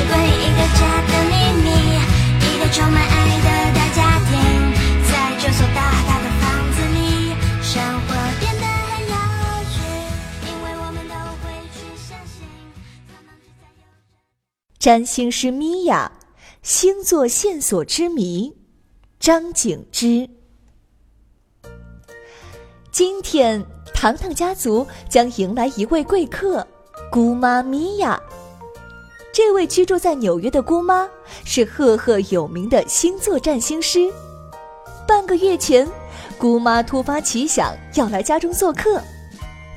这是归一个家的秘密，一个充满爱的大家庭，在这所大大的房子里，生活变得很有趣，因为我们都会去相信。占星师米娅，星座线索之谜，张景之。今天，糖糖家族将迎来一位贵客——姑妈米娅。这位居住在纽约的姑妈是赫赫有名的星座占星师。半个月前，姑妈突发奇想要来家中做客，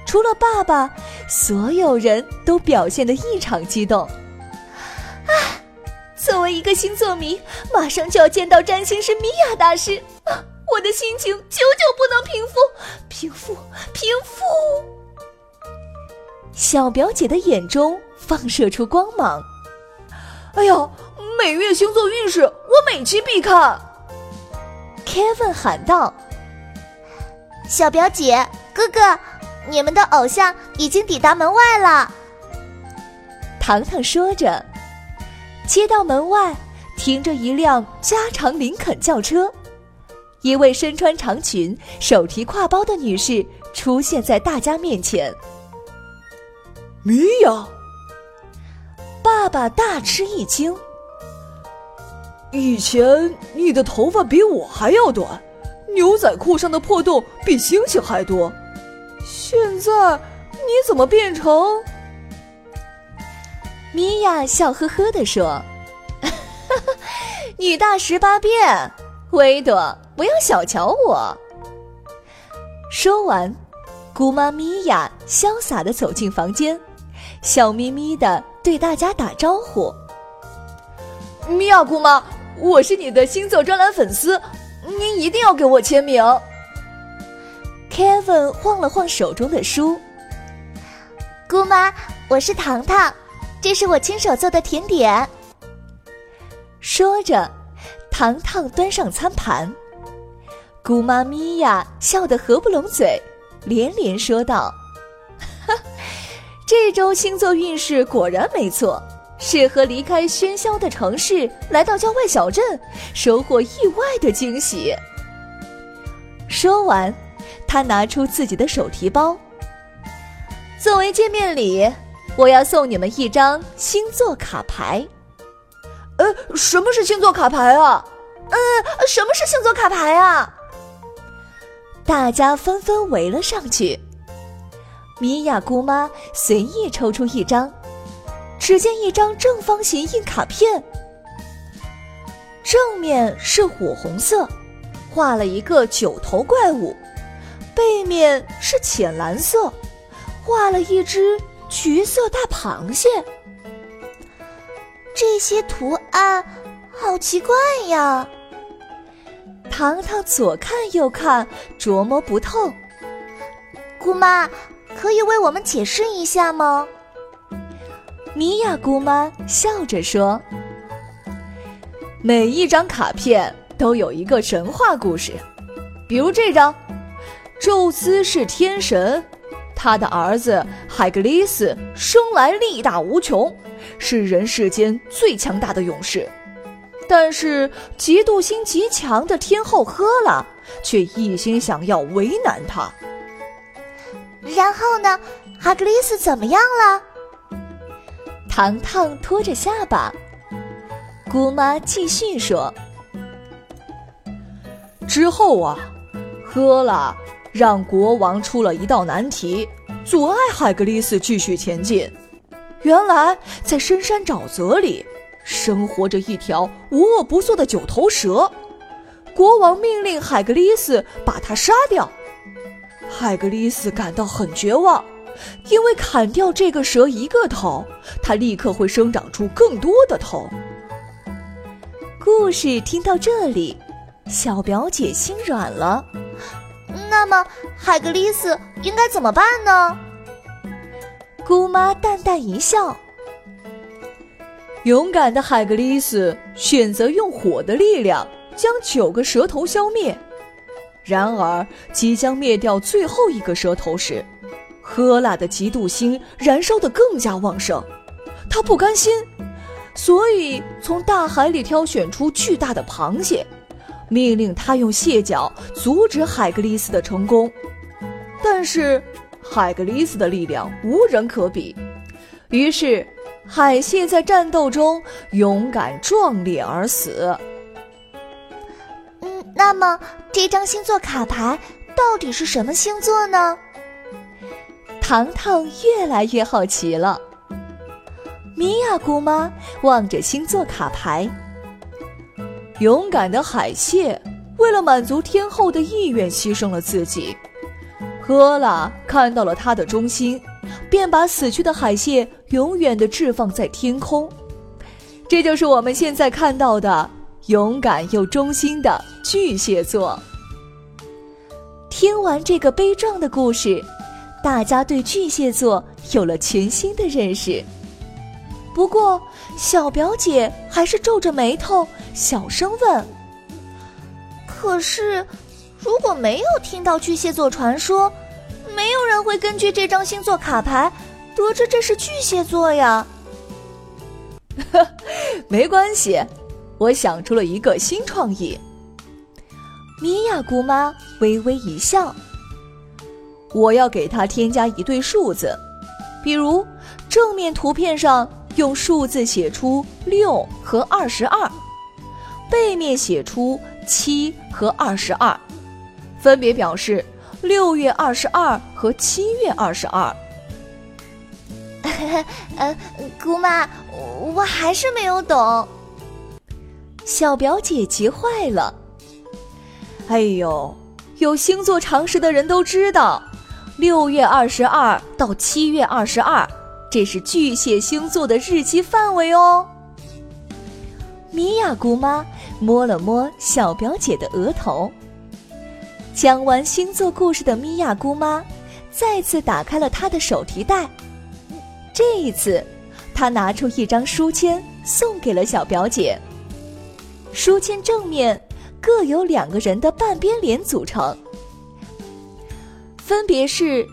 除了爸爸，所有人都表现得异常激动。啊，作为一个星座迷，马上就要见到占星师米娅大师。我的心情久久不能平复，平复，平复。小表姐的眼中放射出光芒。哎呀，每月星座运势我每期必看。Kevin 喊道：“小表姐，哥哥，你们的偶像已经抵达门外了。”糖糖说着，街道门外停着一辆加长林肯轿车。一位身穿长裙、手提挎包的女士出现在大家面前。米娅，爸爸大吃一惊。以前你的头发比我还要短，牛仔裤上的破洞比星星还多，现在你怎么变成？米娅笑呵呵地说：“ 女大十八变，维朵。”不要小瞧我。说完，姑妈米娅潇洒的走进房间，笑眯眯的对大家打招呼：“米娅姑妈，我是你的星座专栏粉丝，您一定要给我签名。”Kevin 晃了晃手中的书：“姑妈，我是糖糖，这是我亲手做的甜点。”说着，糖糖端上餐盘。姑妈咪呀笑得合不拢嘴，连连说道：“哈，这周星座运势果然没错，适合离开喧嚣的城市，来到郊外小镇，收获意外的惊喜。”说完，他拿出自己的手提包，作为见面礼，我要送你们一张星座卡牌。呃，什么是星座卡牌啊？呃，什么是星座卡牌啊？大家纷纷围了上去。米娅姑妈随意抽出一张，只见一张正方形硬卡片，正面是火红色，画了一个九头怪物；背面是浅蓝色，画了一只橘色大螃蟹。这些图案好奇怪呀！糖糖左看右看，琢磨不透。姑妈，可以为我们解释一下吗？米娅姑妈笑着说：“每一张卡片都有一个神话故事，比如这张，宙斯是天神，他的儿子海格力斯生来力大无穷，是人世间最强大的勇士。”但是嫉妒心极强的天后赫拉，却一心想要为难他。然后呢，哈格丽斯怎么样了？糖糖托着下巴。姑妈继续说：“之后啊，喝了让国王出了一道难题，阻碍海格力斯继续前进。原来在深山沼泽里。”生活着一条无恶不作的九头蛇，国王命令海格力斯把它杀掉。海格力斯感到很绝望，因为砍掉这个蛇一个头，它立刻会生长出更多的头。故事听到这里，小表姐心软了。那么，海格力斯应该怎么办呢？姑妈淡淡一笑：“勇敢的海格力斯选择用火的力量将九个蛇头消灭。然而，即将灭掉最后一个蛇头时，赫拉的嫉妒心燃烧得更加旺盛。他不甘心，所以从大海里挑选出巨大的螃蟹，命令他用蟹脚阻止海格力斯的成功。但是。”海格力斯的力量无人可比，于是海蟹在战斗中勇敢壮烈而死。嗯，那么这张星座卡牌到底是什么星座呢？糖糖越来越好奇了。米娅姑妈望着星座卡牌，勇敢的海蟹为了满足天后的意愿，牺牲了自己。赫拉看到了他的忠心，便把死去的海蟹永远的置放在天空。这就是我们现在看到的勇敢又忠心的巨蟹座。听完这个悲壮的故事，大家对巨蟹座有了全新的认识。不过，小表姐还是皱着眉头，小声问：“可是？”如果没有听到巨蟹座传说，没有人会根据这张星座卡牌得知这是巨蟹座呀。没关系，我想出了一个新创意。米娅姑妈微微一笑，我要给它添加一对数字，比如正面图片上用数字写出六和二十二，背面写出七和二十二。分别表示六月二十二和七月二十二。呃，姑妈，我还是没有懂。小表姐急坏了。哎呦，有星座常识的人都知道，六月二十二到七月二十二，这是巨蟹星座的日期范围哦。米娅姑妈摸了摸小表姐的额头。讲完星座故事的米娅姑妈，再次打开了她的手提袋。这一次，她拿出一张书签送给了小表姐。书签正面各有两个人的半边脸组成，分别是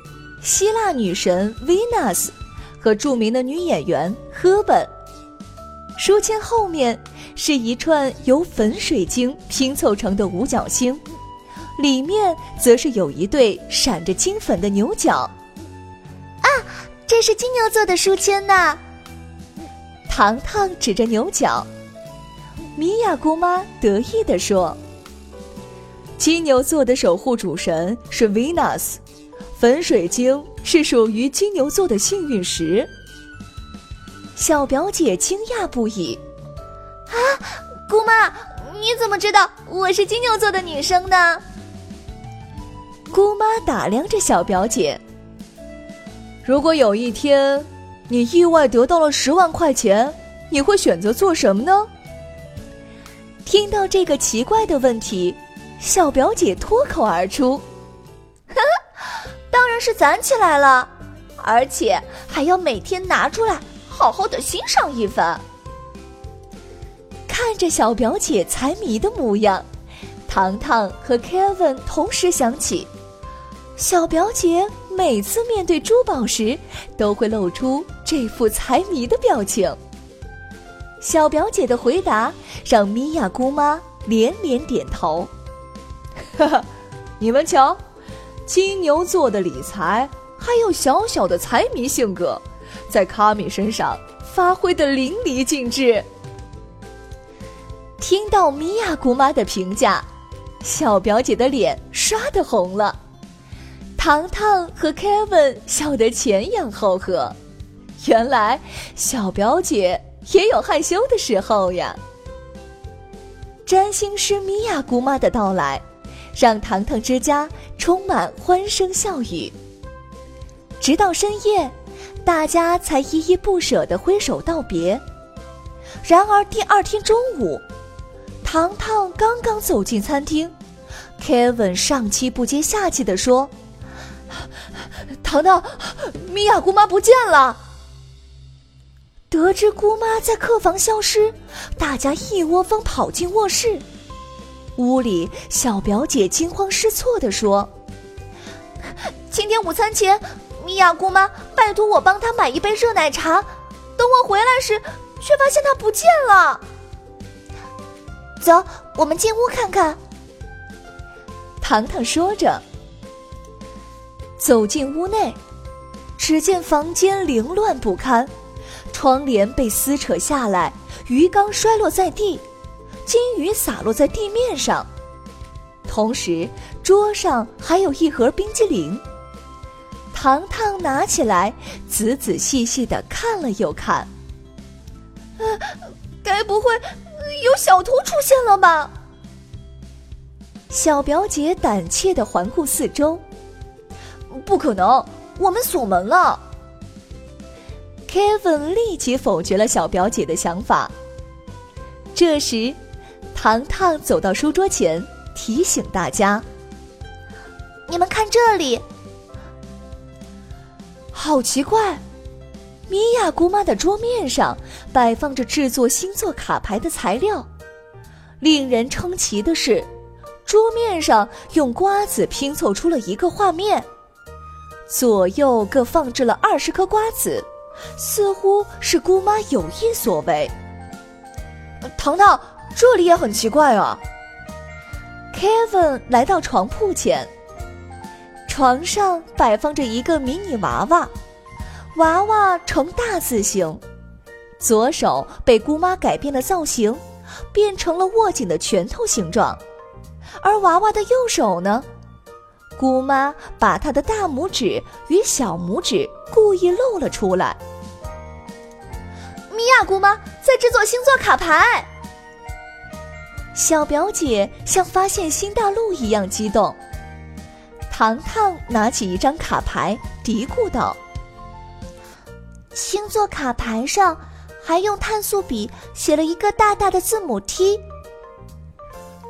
希腊女神 Venus 和著名的女演员赫本。书签后面是一串由粉水晶拼凑成的五角星。里面则是有一对闪着金粉的牛角，啊，这是金牛座的书签呢。糖糖指着牛角，米娅姑妈得意地说：“金牛座的守护主神是 Venus，粉水晶是属于金牛座的幸运石。”小表姐惊讶不已：“啊，姑妈，你怎么知道我是金牛座的女生呢？”姑妈打量着小表姐。如果有一天，你意外得到了十万块钱，你会选择做什么呢？听到这个奇怪的问题，小表姐脱口而出：“呵呵，当然是攒起来了，而且还要每天拿出来好好的欣赏一番。”看着小表姐财迷的模样，糖糖和 Kevin 同时想起。小表姐每次面对珠宝时，都会露出这副财迷的表情。小表姐的回答让米娅姑妈连连点头。哈哈，你们瞧，金牛座的理财还有小小的财迷性格，在卡米身上发挥的淋漓尽致。听到米娅姑妈的评价，小表姐的脸刷的红了。糖糖和 Kevin 笑得前仰后合，原来小表姐也有害羞的时候呀。占星师米娅姑妈的到来，让糖糖之家充满欢声笑语。直到深夜，大家才依依不舍地挥手道别。然而第二天中午，糖糖刚刚走进餐厅，Kevin 上气不接下气地说：“糖糖，米娅姑妈不见了。”得知姑妈在客房消失，大家一窝蜂跑进卧室。屋里，小表姐惊慌失措地说：“今天午餐前，米娅姑妈拜托我帮她买一杯热奶茶，等我回来时，却发现她不见了。走，我们进屋看看。”糖糖说着，走进屋内，只见房间凌乱不堪。窗帘被撕扯下来，鱼缸摔落在地，金鱼洒落在地面上。同时，桌上还有一盒冰激凌。糖糖拿起来，仔仔细细的看了又看。呃，该不会有小偷出现了吧？小表姐胆怯的环顾四周。不可能，我们锁门了。Kevin 立即否决了小表姐的想法。这时，糖糖走到书桌前，提醒大家：“你们看这里，好奇怪！米娅姑妈的桌面上摆放着制作星座卡牌的材料。令人称奇的是，桌面上用瓜子拼凑出了一个画面，左右各放置了二十颗瓜子。”似乎是姑妈有意所为。糖糖，这里也很奇怪啊。Kevin 来到床铺前，床上摆放着一个迷你娃娃，娃娃呈大字形，左手被姑妈改变了造型，变成了握紧的拳头形状，而娃娃的右手呢，姑妈把她的大拇指与小拇指故意露了出来。米娅姑妈在制作星座卡牌，小表姐像发现新大陆一样激动。糖糖拿起一张卡牌，嘀咕道：“星座卡牌上还用碳素笔写了一个大大的字母 T。”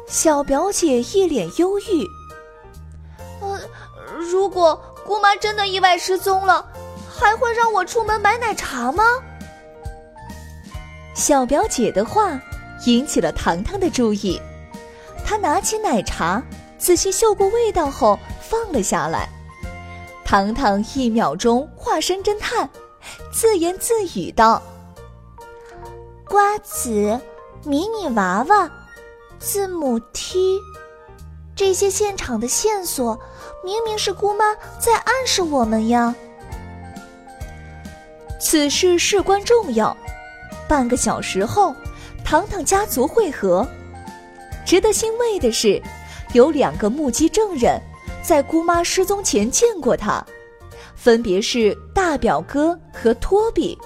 小表姐一脸忧郁：“呃，如果姑妈真的意外失踪了，还会让我出门买奶茶吗？”小表姐的话引起了糖糖的注意，她拿起奶茶，仔细嗅过味道后放了下来。糖糖一秒钟化身侦探，自言自语道：“瓜子、迷你娃娃、字母 T，这些现场的线索，明明是姑妈在暗示我们呀。此事事关重要。”半个小时后，糖糖家族会合。值得欣慰的是，有两个目击证人，在姑妈失踪前见过他，分别是大表哥和托比。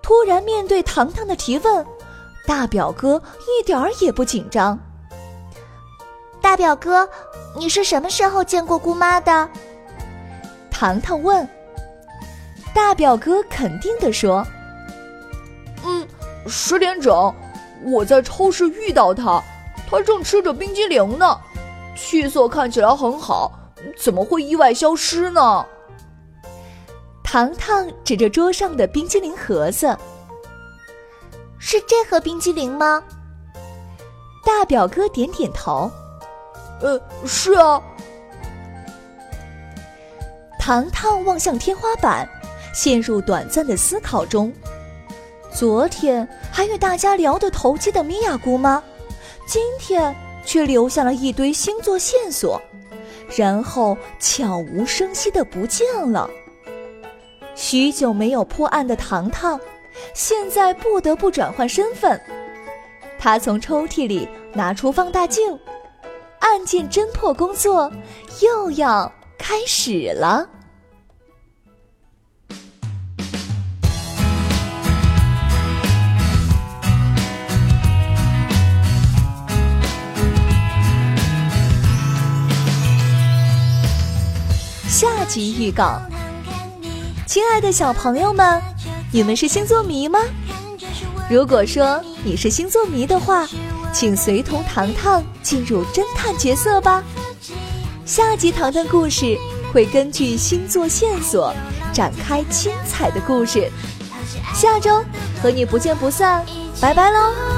突然面对糖糖的提问，大表哥一点儿也不紧张。大表哥，你是什么时候见过姑妈的？糖糖问。大表哥肯定地说。十点整，我在超市遇到他，他正吃着冰激凌呢，气色看起来很好，怎么会意外消失呢？糖糖指着桌上的冰激凌盒子：“是这盒冰激凌吗？”大表哥点点头：“呃，是啊。”糖糖望向天花板，陷入短暂的思考中。昨天还与大家聊得投机的米娅姑妈，今天却留下了一堆星座线索，然后悄无声息的不见了。许久没有破案的糖糖，现在不得不转换身份。他从抽屉里拿出放大镜，案件侦破工作又要开始了。预告：亲爱的小朋友们，你们是星座迷吗？如果说你是星座迷的话，请随同糖糖进入侦探角色吧。下集糖糖故事会根据星座线索展开精彩的故事。下周和你不见不散，拜拜喽！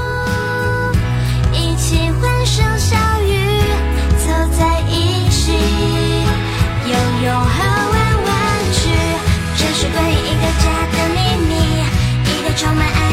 融合玩玩具，这是关于一个家的秘密，一个充满爱。